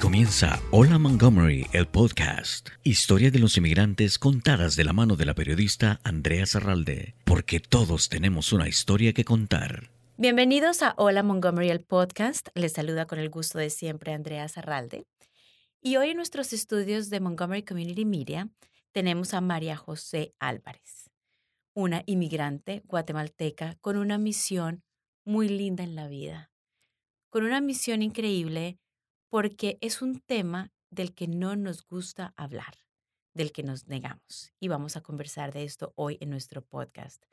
comienza Hola Montgomery, el podcast. Historia de los inmigrantes contadas de la mano de la periodista Andrea Zarralde, porque todos tenemos una historia que contar. Bienvenidos a Hola Montgomery, el podcast. Les saluda con el gusto de siempre Andrea Zarralde. Y hoy en nuestros estudios de Montgomery Community Media tenemos a María José Álvarez, una inmigrante guatemalteca con una misión muy linda en la vida, con una misión increíble porque es un tema del que no nos gusta hablar, del que nos negamos. Y vamos a conversar de esto hoy en nuestro podcast.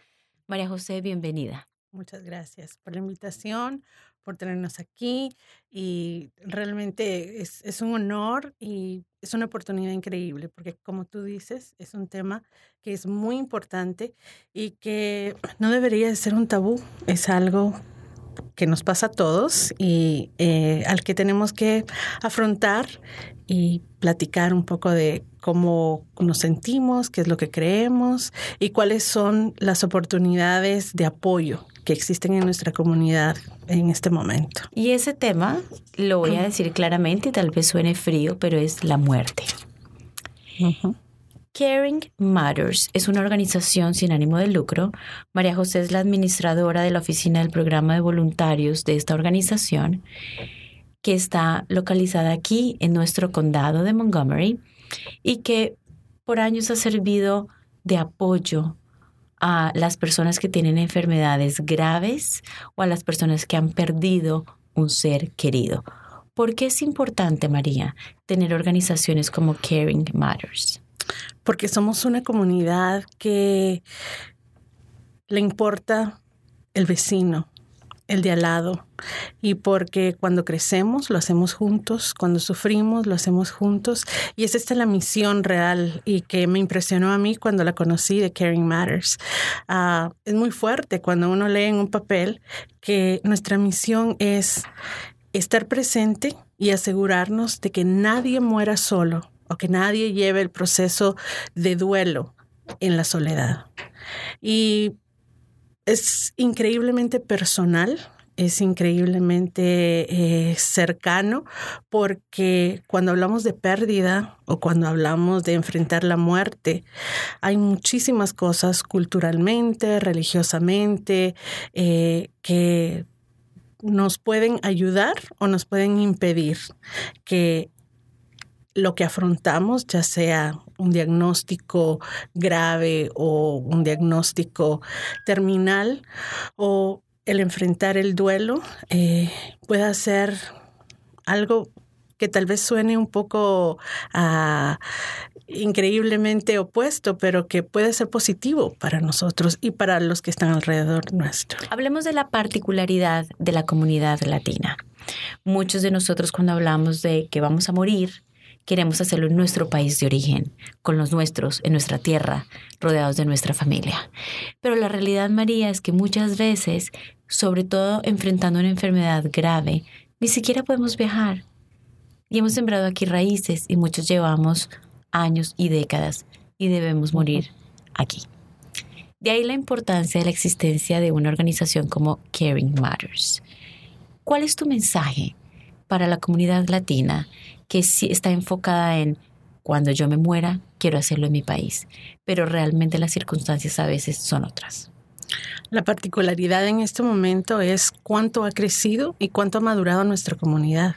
María José, bienvenida. Muchas gracias por la invitación, por tenernos aquí y realmente es, un honor y es una oportunidad increíble porque como tú dices, es un tema que es muy importante y que no debería ser un tabú, es algo que nos pasa a todos y eh, al que tenemos que afrontar y platicar un poco de cómo nos sentimos, qué es lo que creemos y cuáles son las oportunidades de apoyo que existen en nuestra comunidad en este momento. Y ese tema, lo voy a decir claramente y tal vez suene frío, pero es la muerte. Caring Matters es una organización sin ánimo de lucro. María José es la administradora de la oficina del programa de voluntarios de esta organización, que está localizada aquí en nuestro condado de Montgomery y que por años ha servido de apoyo a las personas que tienen enfermedades graves o a las personas que han perdido un ser querido. ¿Por qué es importante, María, tener organizaciones como Caring Matters? Porque somos una comunidad que le importa el vecino, el de al lado, y porque cuando crecemos lo hacemos juntos, cuando sufrimos lo hacemos juntos, y es esta la misión real y que me impresionó a mí cuando la conocí de Caring Matters. Uh, es muy fuerte cuando uno lee en un papel que nuestra misión es estar presente y asegurarnos de que nadie muera solo o que nadie lleve el proceso de duelo en la soledad. Y es increíblemente personal, es increíblemente eh, cercano porque cuando hablamos de pérdida o cuando hablamos de enfrentar la muerte, hay muchísimas cosas culturalmente, religiosamente, eh, que nos pueden ayudar o nos pueden impedir que lo que afrontamos, ya sea un diagnóstico grave o un diagnóstico terminal o el enfrentar el duelo, eh, pueda ser algo que tal vez suene un poco ah, increíblemente opuesto, pero que puede ser positivo para nosotros y para los que están alrededor nuestro. Hablemos de la particularidad de la comunidad latina. Muchos de nosotros cuando hablamos de que vamos a morir, queremos hacerlo en nuestro país de origen, con los nuestros, en nuestra tierra, rodeados de nuestra familia. Pero la realidad, María, es que muchas veces, sobre todo enfrentando una enfermedad grave, ni siquiera podemos viajar. Y hemos sembrado aquí raíces y muchos llevamos años y décadas y debemos morir aquí. De ahí la importancia de la existencia de una organización como Caring Matters. ¿Cuál es tu mensaje para la comunidad latina que sí está enfocada en cuando yo me muera, quiero hacerlo en mi país, pero realmente las circunstancias a veces son otras. La particularidad en este momento es cuánto ha crecido y cuánto ha madurado nuestra comunidad.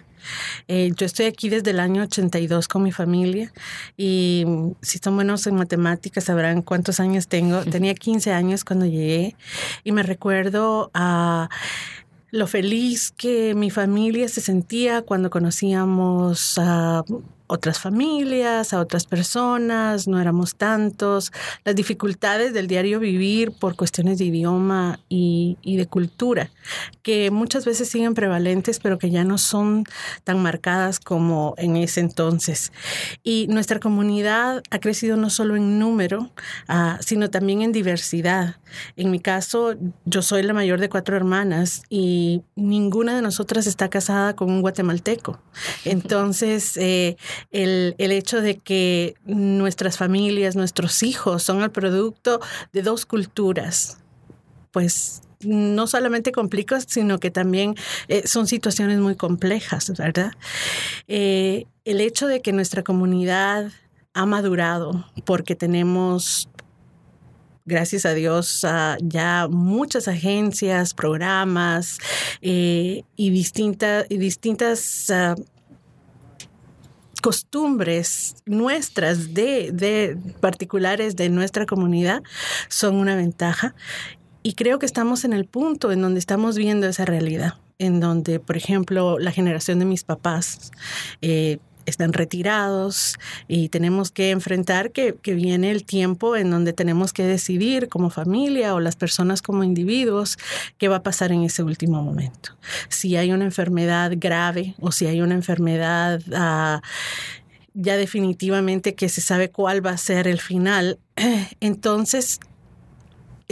Eh, yo estoy aquí desde el año 82 con mi familia y si son buenos en matemáticas sabrán cuántos años tengo. Tenía 15 años cuando llegué y me recuerdo a lo feliz que mi familia se sentía cuando conocíamos a otras familias, a otras personas, no éramos tantos, las dificultades del diario vivir por cuestiones de idioma y, de cultura, que muchas veces siguen prevalentes, pero que ya no son tan marcadas como en ese entonces. Y nuestra comunidad ha crecido no solo en número, ah, sino también en diversidad. En mi caso, yo soy la mayor de cuatro hermanas y ninguna de nosotras está casada con un guatemalteco. Entonces, eh, el, el hecho de que nuestras familias, nuestros hijos son el producto de dos culturas, pues no solamente complica, sino que también eh, son situaciones muy complejas, ¿verdad? Eh, el hecho de que nuestra comunidad ha madurado porque tenemos gracias a Dios, ya muchas agencias, programas eh, y, distintas y distintas ah, costumbres nuestras de, de, particulares de nuestra comunidad son una ventaja. Y creo que estamos en el punto en donde estamos viendo esa realidad, en donde, por ejemplo, la generación de mis papás eh, están retirados y tenemos que enfrentar que, viene el tiempo en donde tenemos que decidir como familia o las personas como individuos qué va a pasar en ese último momento. Si hay una enfermedad grave o si hay una enfermedad... Ah, ya definitivamente que se sabe cuál va a ser el final, entonces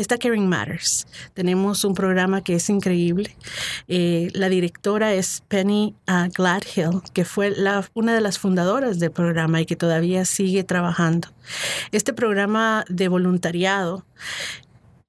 está Caring Matters. Tenemos un programa que es increíble. Eh, la directora es Penny uh, Gladhill, que fue una de las fundadoras del programa y que todavía sigue trabajando. Este programa de voluntariado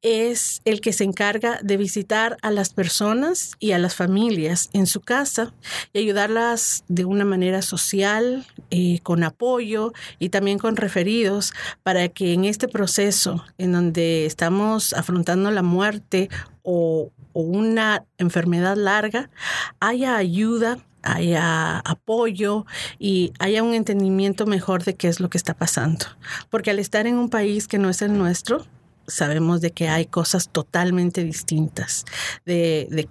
es el que se encarga de visitar a las personas y a las familias en su casa y ayudarlas de una manera social, eh, con apoyo y también con referidos para que en este proceso en donde estamos afrontando la muerte o, o una enfermedad larga, haya ayuda haya apoyo y haya un entendimiento mejor de qué es lo que está pasando. Porque al estar en un país que no es el nuestro, sabemos de que hay cosas totalmente distintas, de,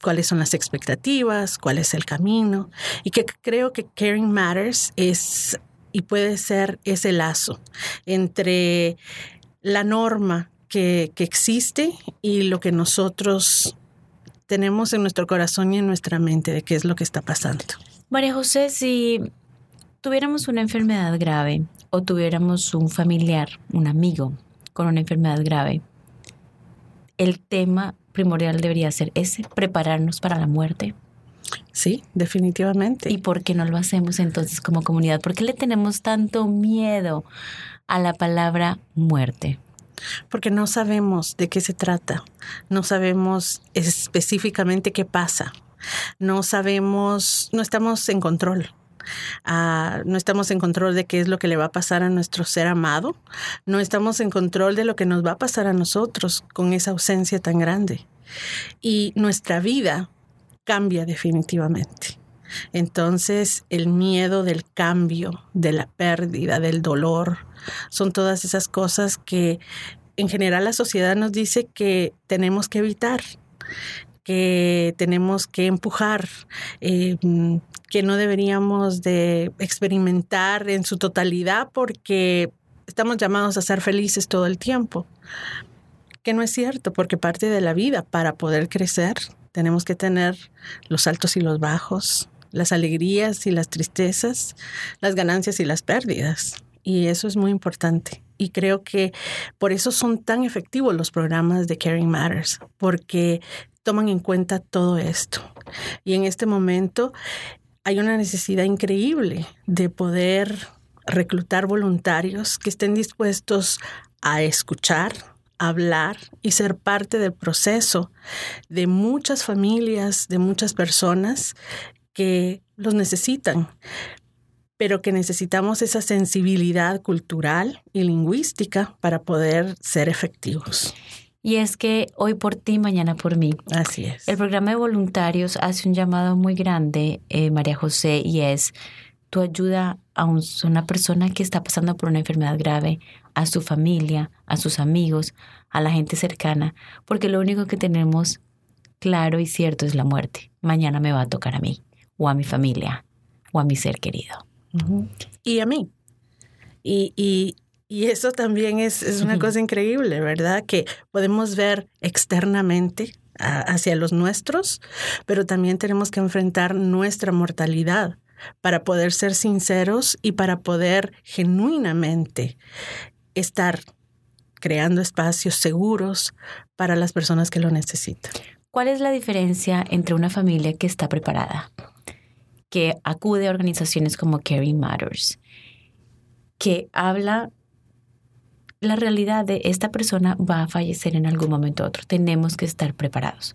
cuáles son las expectativas, cuál es el camino, y que creo que Caring Matters es y puede ser ese lazo entre la norma que, que existe y lo que nosotros tenemos en nuestro corazón y en nuestra mente de qué es lo que está pasando. María José, si tuviéramos una enfermedad grave o tuviéramos un familiar, un amigo con una enfermedad grave, el tema primordial debería ser ese, prepararnos para la muerte. Sí, definitivamente. ¿Y por qué no lo hacemos entonces como comunidad? ¿Por qué le tenemos tanto miedo a la palabra muerte? Porque no sabemos de qué se trata, no sabemos específicamente qué pasa, no sabemos, no estamos en control. Ah, no estamos en control de qué es lo que le va a pasar a nuestro ser amado, no estamos en control de lo que nos va a pasar a nosotros con esa ausencia tan grande. Y nuestra vida cambia definitivamente. Entonces, el miedo del cambio, de la pérdida, del dolor, son todas esas cosas que en general la sociedad nos dice que tenemos que evitar que tenemos que empujar, eh, que no deberíamos de experimentar en su totalidad porque estamos llamados a ser felices todo el tiempo. Que no es cierto, porque parte de la vida para poder crecer tenemos que tener los altos y los bajos, las alegrías y las tristezas, las ganancias y las pérdidas. Y eso es muy importante. Y creo que por eso son tan efectivos los programas de Caring Matters, porque toman en cuenta todo esto. Y en este momento hay una necesidad increíble de poder reclutar voluntarios que estén dispuestos a escuchar, hablar y ser parte del proceso de muchas familias, de muchas personas que los necesitan, pero que necesitamos esa sensibilidad cultural y lingüística para poder ser efectivos. Y es que hoy por ti, mañana por mí. Así es. El programa de voluntarios hace un llamado muy grande, eh, María José, y es tu ayuda a una persona que está pasando por una enfermedad grave, a su familia, a sus amigos, a la gente cercana, porque lo único que tenemos claro y cierto es la muerte. Mañana me va a tocar a mí, o a mi familia, o a mi ser querido. Y a mí. Y, y, y eso también es, una cosa increíble, ¿verdad? Que podemos ver externamente hacia los nuestros, pero también tenemos que enfrentar nuestra mortalidad para poder ser sinceros y para poder genuinamente estar creando espacios seguros para las personas que lo necesitan. ¿Cuál es la diferencia entre una familia que está preparada, que acude a organizaciones como Caring Matters, que habla la realidad de esta persona va a fallecer en algún momento u otro. Tenemos que estar preparados.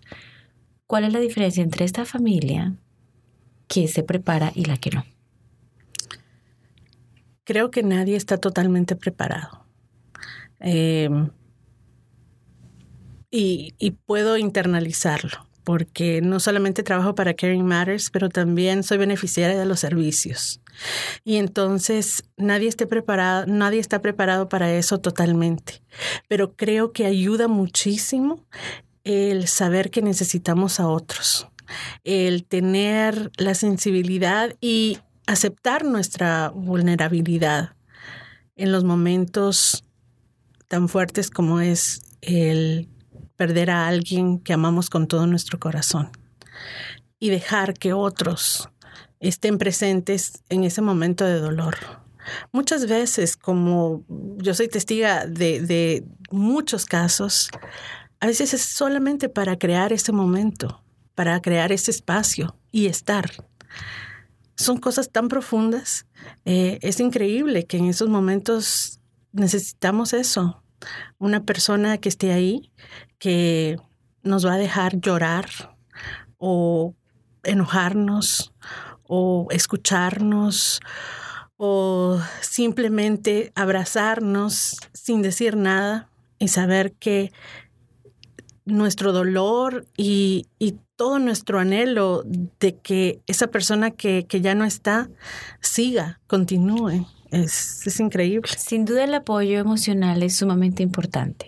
¿Cuál es la diferencia entre esta familia que se prepara y la que no? Creo que nadie está totalmente preparado. Y, y puedo internalizarlo porque no solamente trabajo para Caring Matters, pero también soy beneficiaria de los servicios. Y entonces nadie esté preparado, nadie está preparado para eso totalmente. Pero creo que ayuda muchísimo el saber que necesitamos a otros, el tener la sensibilidad y aceptar nuestra vulnerabilidad en los momentos tan fuertes como es el perder a alguien que amamos con todo nuestro corazón y dejar que otros estén presentes en ese momento de dolor. Muchas veces, como yo soy testiga de, muchos casos, a veces es solamente para crear ese momento, para crear ese espacio y estar. Son cosas tan profundas. Eh, es increíble que en esos momentos necesitamos eso, una persona que esté ahí, que nos va a dejar llorar o enojarnos o escucharnos o simplemente abrazarnos sin decir nada y saber que nuestro dolor y, todo nuestro anhelo de que esa persona que, que ya no está siga, continúe. Es, increíble. Sin duda el apoyo emocional es sumamente importante,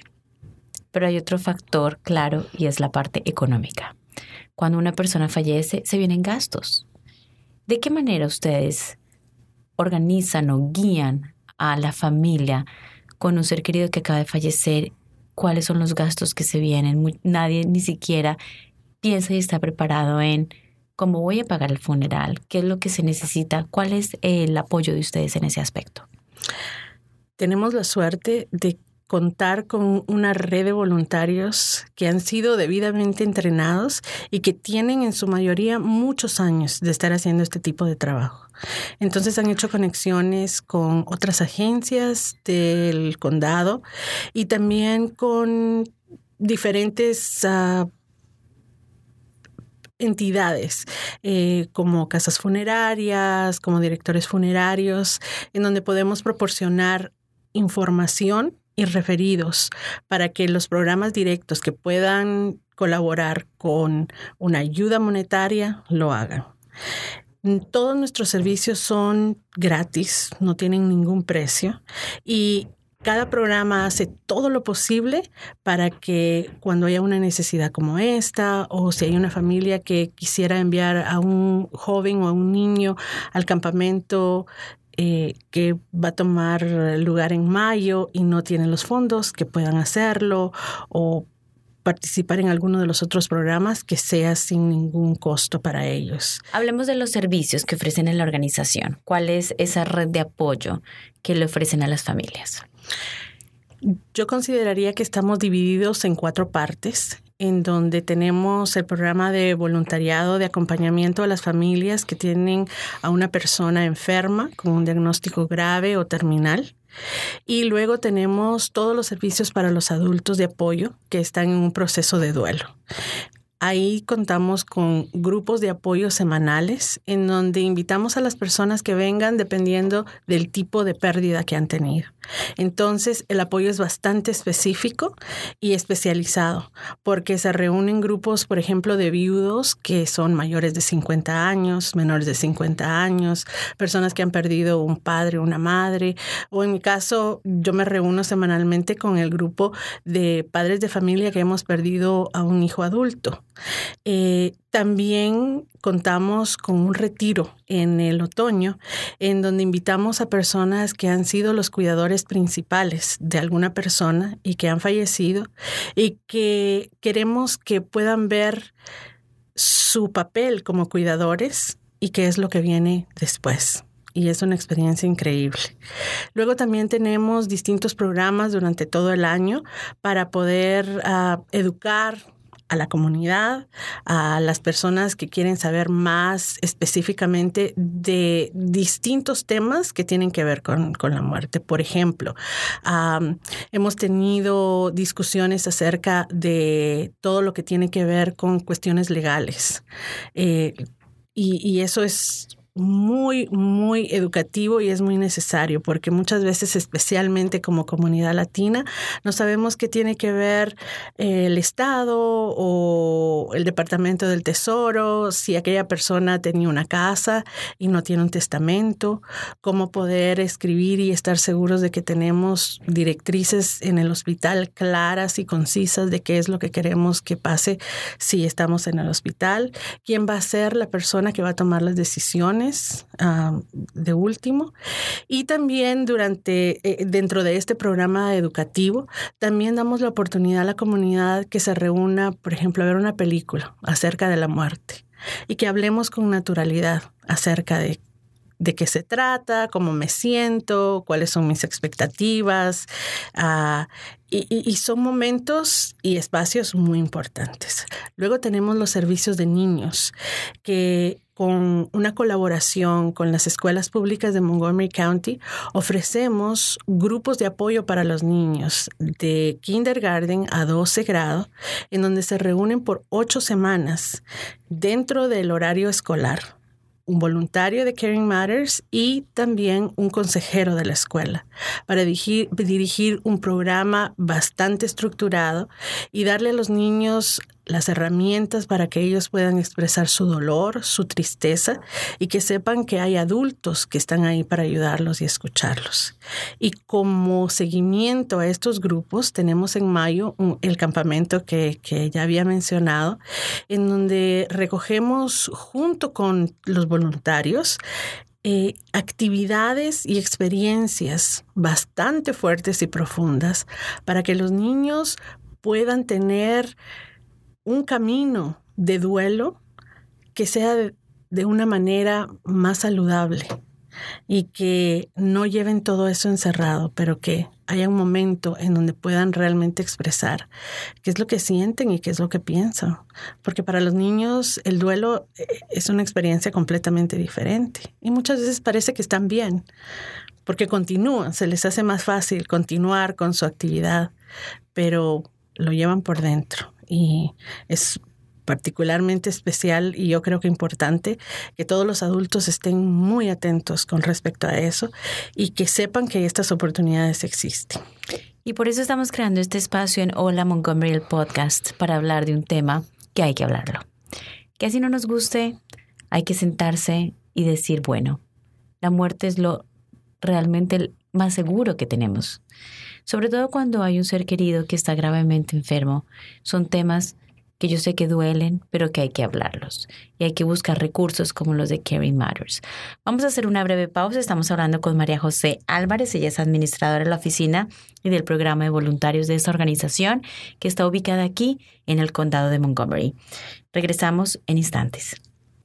pero hay otro factor claro y es la parte económica. Cuando una persona fallece, se vienen gastos. ¿De qué manera ustedes organizan o guían a la familia con un ser querido que acaba de fallecer? ¿Cuáles son los gastos que se vienen? Nadie ni siquiera piensa y está preparado en cómo voy a pagar el funeral, qué es lo que se necesita, cuál es el apoyo de ustedes en ese aspecto. Tenemos la suerte de contar con una red de voluntarios que han sido debidamente entrenados y que tienen en su mayoría muchos años de estar haciendo este tipo de trabajo. Entonces han hecho conexiones con otras agencias del condado y también con diferentes uh, entidades eh, como casas funerarias, como directores funerarios, en donde podemos proporcionar información y referidos para que los programas directos que puedan colaborar con una ayuda monetaria lo hagan. Todos nuestros servicios son gratis, no tienen ningún precio y cada programa hace todo lo posible para que cuando haya una necesidad como esta o si hay una familia que quisiera enviar a un joven o a un niño al campamento eh, que va a tomar lugar en mayo y no tienen los fondos, que puedan hacerlo o participar en alguno de los otros programas que sea sin ningún costo para ellos. Hablemos de los servicios que ofrecen en la organización. ¿Cuál es esa red de apoyo que le ofrecen a las familias? Yo consideraría que estamos divididos en cuatro partes, en donde tenemos el programa de voluntariado de acompañamiento a las familias que tienen a una persona enferma con un diagnóstico grave o terminal. Y luego tenemos todos los servicios para los adultos de apoyo que están en un proceso de duelo. Ahí contamos con grupos de apoyo semanales en donde invitamos a las personas que vengan dependiendo del tipo de pérdida que han tenido. Entonces, el apoyo es bastante específico y especializado porque se reúnen grupos, por ejemplo, de viudos que son mayores de 50 años, menores de 50 años, personas que han perdido un padre, una madre, o en mi caso, yo me reúno semanalmente con el grupo de padres de familia que hemos perdido a un hijo adulto. Eh, también contamos con un retiro en el otoño en donde invitamos a personas que han sido los cuidadores principales de alguna persona y que han fallecido y que queremos que puedan ver su papel como cuidadores y qué es lo que viene después y es una experiencia increíble. Luego también tenemos distintos programas durante todo el año para poder uh, educar a la comunidad, a las personas que quieren saber más específicamente de distintos temas que tienen que ver con, la muerte. Por ejemplo, hemos tenido discusiones acerca de todo lo que tiene que ver con cuestiones legales. Eh, y, eso es muy, muy educativo y es muy necesario porque muchas veces, especialmente como comunidad latina, no sabemos qué tiene que ver el Estado o el Departamento del Tesoro, si aquella persona tenía una casa y no tiene un testamento, cómo poder escribir y estar seguros de que tenemos directrices en el hospital claras y concisas de qué es lo que queremos que pase si estamos en el hospital, quién va a ser la persona que va a tomar las decisiones de último. Y también durante, eh, dentro de este programa educativo, también damos la oportunidad a la comunidad que se reúna, por ejemplo, a ver una película acerca de la muerte y que hablemos con naturalidad acerca de de qué se trata, cómo me siento, cuáles son mis expectativas. Ah, y, son momentos y espacios muy importantes. Luego tenemos los servicios de niños, que con una colaboración con las escuelas públicas de Montgomery County, ofrecemos grupos de apoyo para los niños de kindergarten a 12 grado, en donde se reúnen por ocho semanas dentro del horario escolar un voluntario de Caring Matters y también un consejero de la escuela para dirigir, dirigir, un programa bastante estructurado y darle a los niños las herramientas para que ellos puedan expresar su dolor, su tristeza y que sepan que hay adultos que están ahí para ayudarlos y escucharlos. Y como seguimiento a estos grupos, tenemos en mayo el campamento que, que ya había mencionado, en donde recogemos junto con los voluntarios eh, actividades y experiencias bastante fuertes y profundas para que los niños puedan tener un camino de duelo que sea de, una manera más saludable y que no lleven todo eso encerrado, pero que haya un momento en donde puedan realmente expresar qué es lo que sienten y qué es lo que piensan. Porque para los niños el duelo eh, es una experiencia completamente diferente y muchas veces parece que están bien, porque continúan, se les hace más fácil continuar con su actividad, pero lo llevan por dentro y es particularmente especial y yo creo que importante que todos los adultos estén muy atentos con respecto a eso y que sepan que estas oportunidades existen. Y por eso estamos creando este espacio en Hola Montgomery el podcast para hablar de un tema que hay que hablarlo. Que así no nos guste, hay que sentarse y decir, bueno, la muerte es lo realmente más seguro que tenemos sobre todo cuando hay un ser querido que está gravemente enfermo. Son temas que yo sé que duelen, pero que hay que hablarlos y hay que buscar recursos como los de Caring Matters. Vamos a hacer una breve pausa. Estamos hablando con María José Álvarez. Ella es administradora de la oficina y del programa de voluntarios de esta organización que está ubicada aquí en el condado de Montgomery. Regresamos en instantes.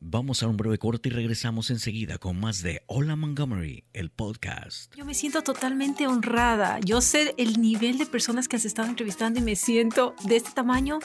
Vamos a un breve corte y regresamos enseguida con más de Hola Montgomery, el podcast. Yo me siento totalmente honrada. Yo sé el nivel de personas que has estado entrevistando y me siento de este tamaño,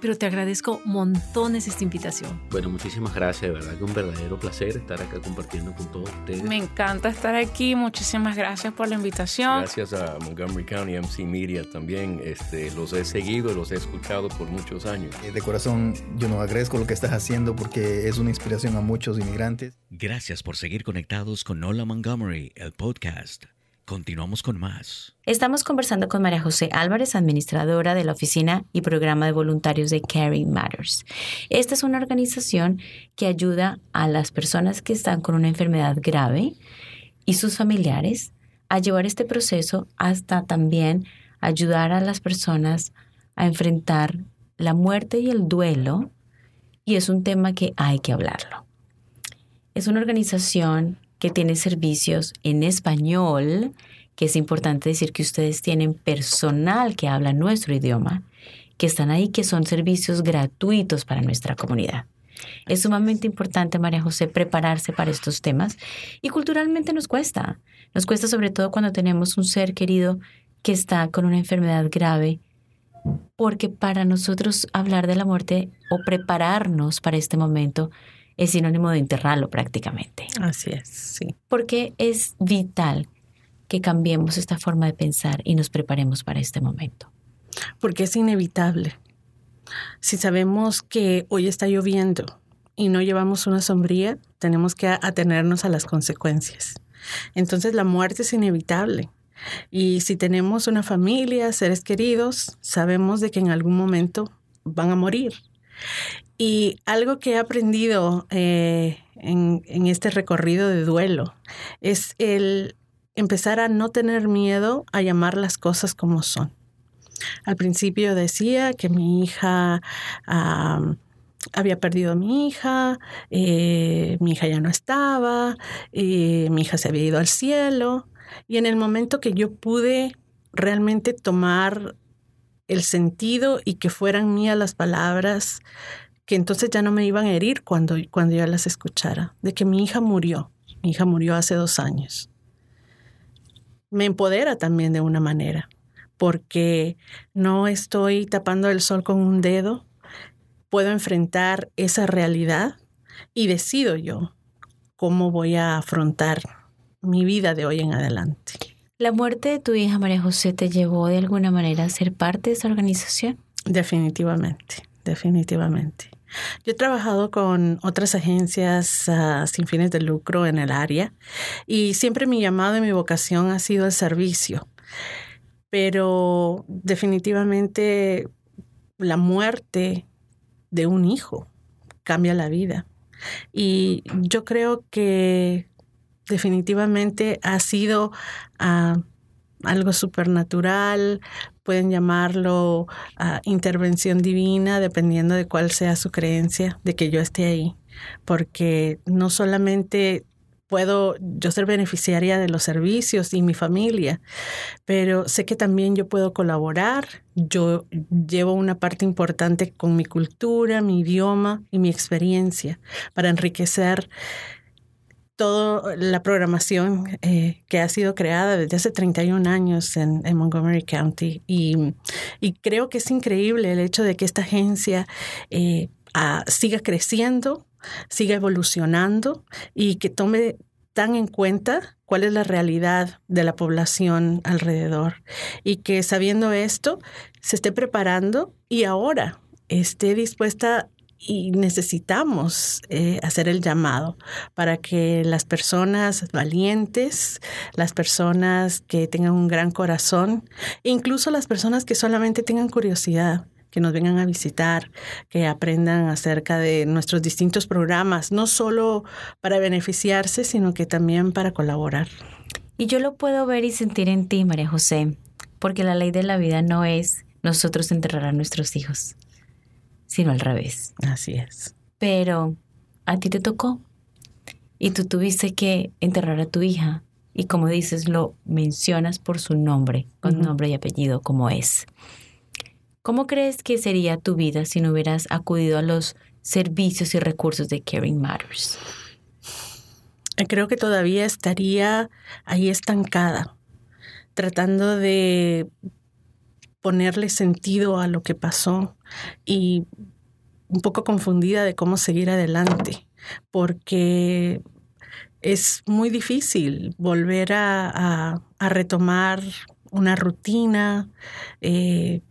pero te agradezco montones esta invitación. Bueno, muchísimas gracias. De verdad que un verdadero placer estar acá compartiendo con todos ustedes. Me encanta estar aquí. Muchísimas gracias por la invitación. Gracias a Montgomery County MC Media también. Este, los he seguido, los he escuchado por muchos años. Eh, de corazón, yo no agradezco lo que estás haciendo porque es una inspiración a muchos inmigrantes. Gracias por seguir conectados con Hola Montgomery, el podcast. Continuamos con más. Estamos conversando con María José Álvarez, administradora de la oficina y programa de voluntarios de Caring Matters. Esta es una organización que ayuda a las personas que están con una enfermedad grave y sus familiares a llevar este proceso hasta también ayudar a las personas a enfrentar la muerte y el duelo y es un tema que hay que hablarlo. Es una organización que tiene servicios en español, que es importante decir que ustedes tienen personal que habla nuestro idioma, que están ahí, que son servicios gratuitos para nuestra comunidad. Es sumamente importante, María José, prepararse para estos temas y culturalmente nos cuesta. Nos cuesta sobre todo cuando tenemos un ser querido que está con una enfermedad grave porque para nosotros hablar de la muerte o prepararnos para este momento es sinónimo de enterrarlo prácticamente. Así es, sí. Porque es vital que cambiemos esta forma de pensar y nos preparemos para este momento. Porque es inevitable. Si sabemos que hoy está lloviendo y no llevamos una sombría, tenemos que atenernos a las consecuencias. Entonces la muerte es inevitable. Y si tenemos una familia, seres queridos, sabemos de que en algún momento van a morir. Y algo que he aprendido eh, en, este recorrido de duelo es el empezar a no tener miedo a llamar las cosas como son. Al principio decía que mi hija había perdido a mi hija, eh, mi hija ya no estaba, eh, mi hija se había ido al cielo. Y en el momento que yo pude realmente tomar el sentido y que fueran mías las palabras, que entonces ya no me iban a herir cuando, cuando yo las escuchara, de que mi hija murió. Mi hija murió hace dos años me empodera también de una manera, porque no estoy tapando el sol con un dedo, puedo enfrentar esa realidad y decido yo cómo voy a afrontar mi vida de hoy en adelante. ¿La muerte de tu hija María José te llevó de alguna manera a ser parte de esa organización? Definitivamente, definitivamente. Yo he trabajado con otras agencias ah, sin fines de lucro en el área y siempre mi llamado y mi vocación ha sido el servicio. Pero definitivamente la muerte de un hijo cambia la vida. Y yo creo que definitivamente ha sido ah, algo supernatural, pueden llamarlo ah, intervención divina, dependiendo de cuál sea su creencia, de que yo esté ahí, porque no solamente puedo yo ser beneficiaria de los servicios y mi familia, pero sé que también yo puedo colaborar, yo llevo una parte importante con mi cultura, mi idioma y mi experiencia para enriquecer toda la programación eh, que ha sido creada desde hace 31 años en, Montgomery County. Y, creo que es increíble el hecho de que esta agencia eh, siga creciendo, siga evolucionando y que tome tan en cuenta cuál es la realidad de la población alrededor y que sabiendo esto se esté preparando y ahora esté dispuesta y necesitamos eh, hacer el llamado para que las personas valientes, las personas que tengan un gran corazón, incluso las personas que solamente tengan curiosidad, que nos vengan a visitar, que aprendan acerca de nuestros distintos programas, no solo para beneficiarse, sino que también para colaborar. Y yo lo puedo ver y sentir en ti, María José, porque la ley de la vida no es nosotros enterrar a nuestros hijos sino al revés. Así es. Pero a ti te tocó y tú tuviste que enterrar a tu hija y como dices, lo mencionas por su nombre, con nombre y apellido como es. ¿Cómo crees que sería tu vida si no hubieras acudido a los servicios y recursos de Caring Matters? Creo que todavía estaría ahí estancada, tratando de ponerle sentido a lo que pasó y un poco confundida de cómo seguir adelante, porque es muy difícil volver a, retomar una rutina, eh,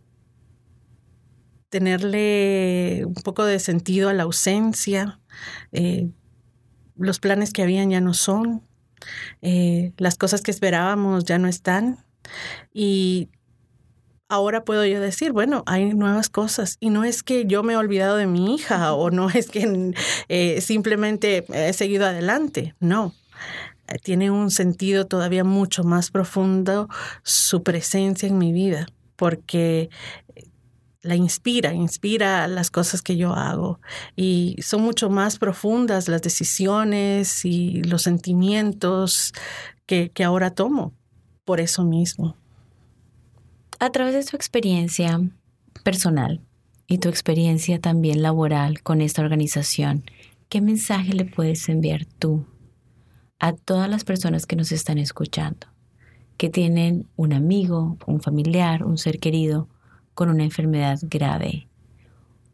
tenerle un poco de sentido a la ausencia. Eh, los planes que habían ya no son, eh, las cosas que esperábamos ya no están. Y ahora puedo yo decir, bueno, hay nuevas cosas. Y no es que yo me he olvidado de mi hija o no es que eh, simplemente he seguido adelante, no. Eh, tiene un sentido todavía mucho más profundo su presencia en mi vida, porque la inspira, inspira las cosas que yo hago y son mucho más profundas las decisiones y los sentimientos que, que ahora tomo por eso mismo a través de tu experiencia personal y tu experiencia también laboral con esta organización, ¿qué mensaje le puedes enviar tú a todas las personas que nos están escuchando, que tienen un amigo, un familiar, un ser querido con una enfermedad grave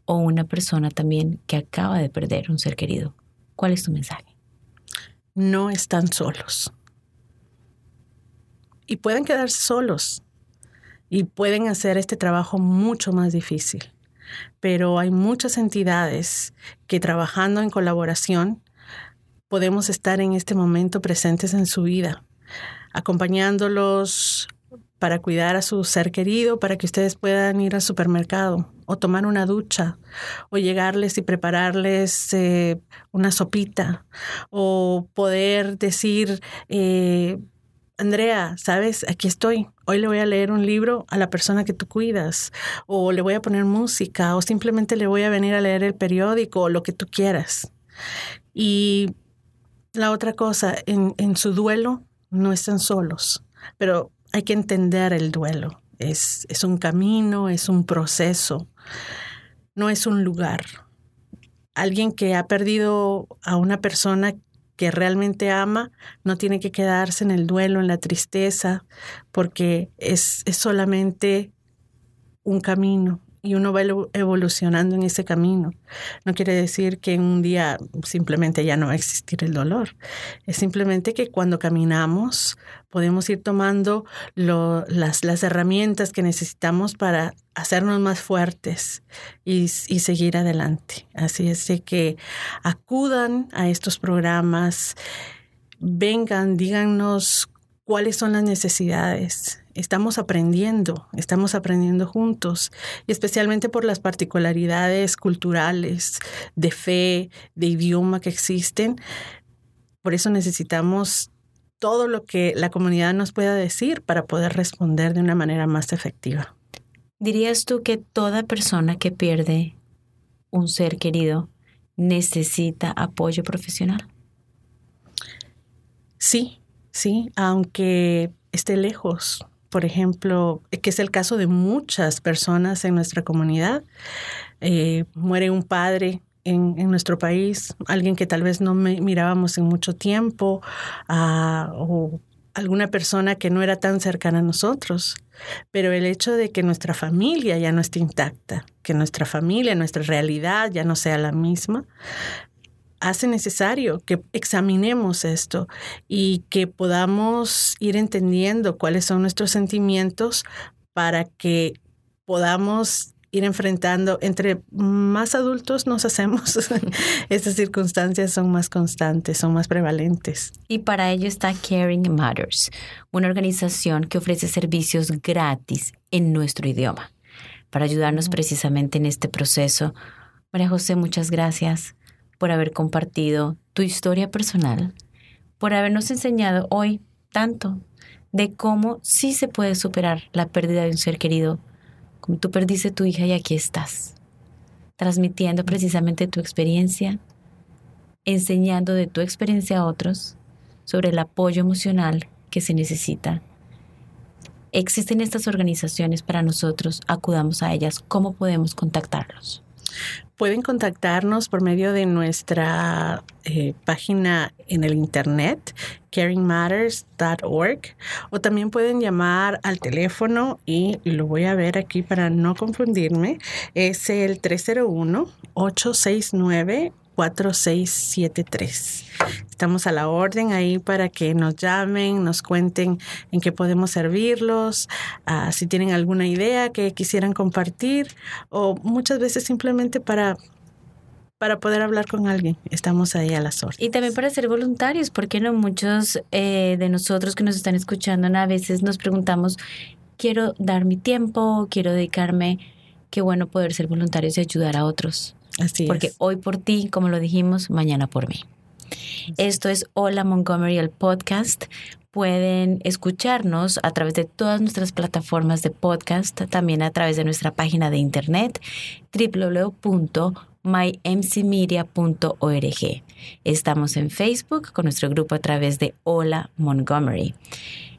o una persona también que acaba de perder un ser querido. ¿Cuál es tu mensaje? No están solos. Y pueden quedarse solos y pueden hacer este trabajo mucho más difícil. Pero hay muchas entidades que trabajando en colaboración podemos estar en este momento presentes en su vida, acompañándolos para cuidar a su ser querido, para que ustedes puedan ir al supermercado o tomar una ducha o llegarles y prepararles eh, una sopita o poder decir, eh, Andrea, sabes, aquí estoy. Hoy le voy a leer un libro a la persona que tú cuidas, o le voy a poner música, o simplemente le voy a venir a leer el periódico, o lo que tú quieras. Y la otra cosa, en, su duelo no están solos, pero hay que entender el duelo. Es, es un camino, es un proceso, no es un lugar. Alguien que ha perdido a una persona que realmente ama no tiene que quedarse en el duelo, en la tristeza, porque es, es solamente un camino, y uno va evolucionando en ese camino. No quiere decir que un día simplemente ya no va a existir el dolor. Es simplemente que cuando caminamos podemos ir tomando las, herramientas que necesitamos para hacernos más fuertes y, y seguir adelante. Así es que acudan a estos programas, vengan, díganos cuáles son las necesidades. Estamos aprendiendo, estamos aprendiendo juntos, y especialmente por las particularidades culturales, de fe, de idioma que existen. Por eso necesitamos todo lo que la comunidad nos pueda decir para poder responder de una manera más efectiva. ¿Dirías tú que toda persona que pierde un ser querido necesita apoyo profesional? Sí, sí, aunque esté lejos, por ejemplo, que es el caso de muchas personas en nuestra comunidad. Eh, muere un padre en, nuestro país, alguien que tal vez no mirábamos en mucho tiempo, ah, o alguna persona que no era tan cercana a nosotros. Pero el hecho de que nuestra familia ya no esté intacta, que nuestra familia, nuestra realidad ya no sea la misma, hace necesario que examinemos esto y que podamos ir entendiendo cuáles son nuestros sentimientos para que podamos ir enfrentando, entre más adultos nos hacemos, estas circunstancias son más constantes, son más prevalentes. Y para ello está Caring Matters, una organización que ofrece servicios gratis en nuestro idioma, para ayudarnos precisamente en este proceso. María José, muchas gracias por haber compartido tu historia personal, por habernos enseñado hoy tanto de cómo sí se puede superar la pérdida de un ser querido, como tú perdiste tu hija y aquí estás, transmitiendo precisamente tu experiencia, enseñando de tu experiencia a otros sobre el apoyo emocional que se necesita. Existen estas organizaciones para nosotros, acudamos a ellas, ¿cómo podemos contactarlos? Pueden contactarnos por medio de nuestra eh, página en el internet, caringmatters.org, o también pueden llamar al teléfono y lo voy a ver aquí para no confundirme. Es el 301 869 4673. Estamos a la orden ahí para que nos llamen, nos cuenten en qué podemos servirlos, ah, si tienen alguna idea que quisieran compartir o muchas veces simplemente para para poder hablar con alguien. Estamos ahí a las órdenes. Y también para ser voluntarios, porque no muchos eh, de nosotros que nos están escuchando a veces nos preguntamos, quiero dar mi tiempo, quiero dedicarme, qué bueno poder ser voluntarios y ayudar a otros. Así Porque hoy por ti, como lo dijimos, mañana por mí. Esto es Hola Montgomery, el podcast. Pueden escucharnos a través de todas nuestras plataformas de podcast, también a través de nuestra página de internet www.mymcmedia.org. Estamos en Facebook con nuestro grupo a través de Hola Montgomery.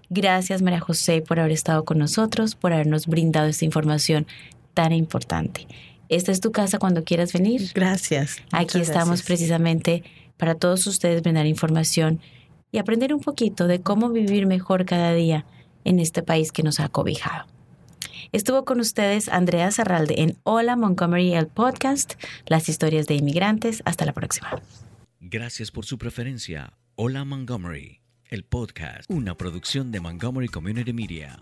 Gracias María José por haber estado con nosotros, por habernos brindado esta información tan importante. Esta es tu casa cuando quieras venir. Gracias. Aquí estamos precisamente para todos ustedes brindar información y aprender un poquito de cómo vivir mejor cada día en este país que nos ha cobijado. Estuvo con ustedes Andrea Zarralde en Hola Montgomery, el podcast, las historias de inmigrantes. Hasta la próxima. Gracias por su preferencia. Hola Montgomery, el podcast, una producción de Montgomery Community Media.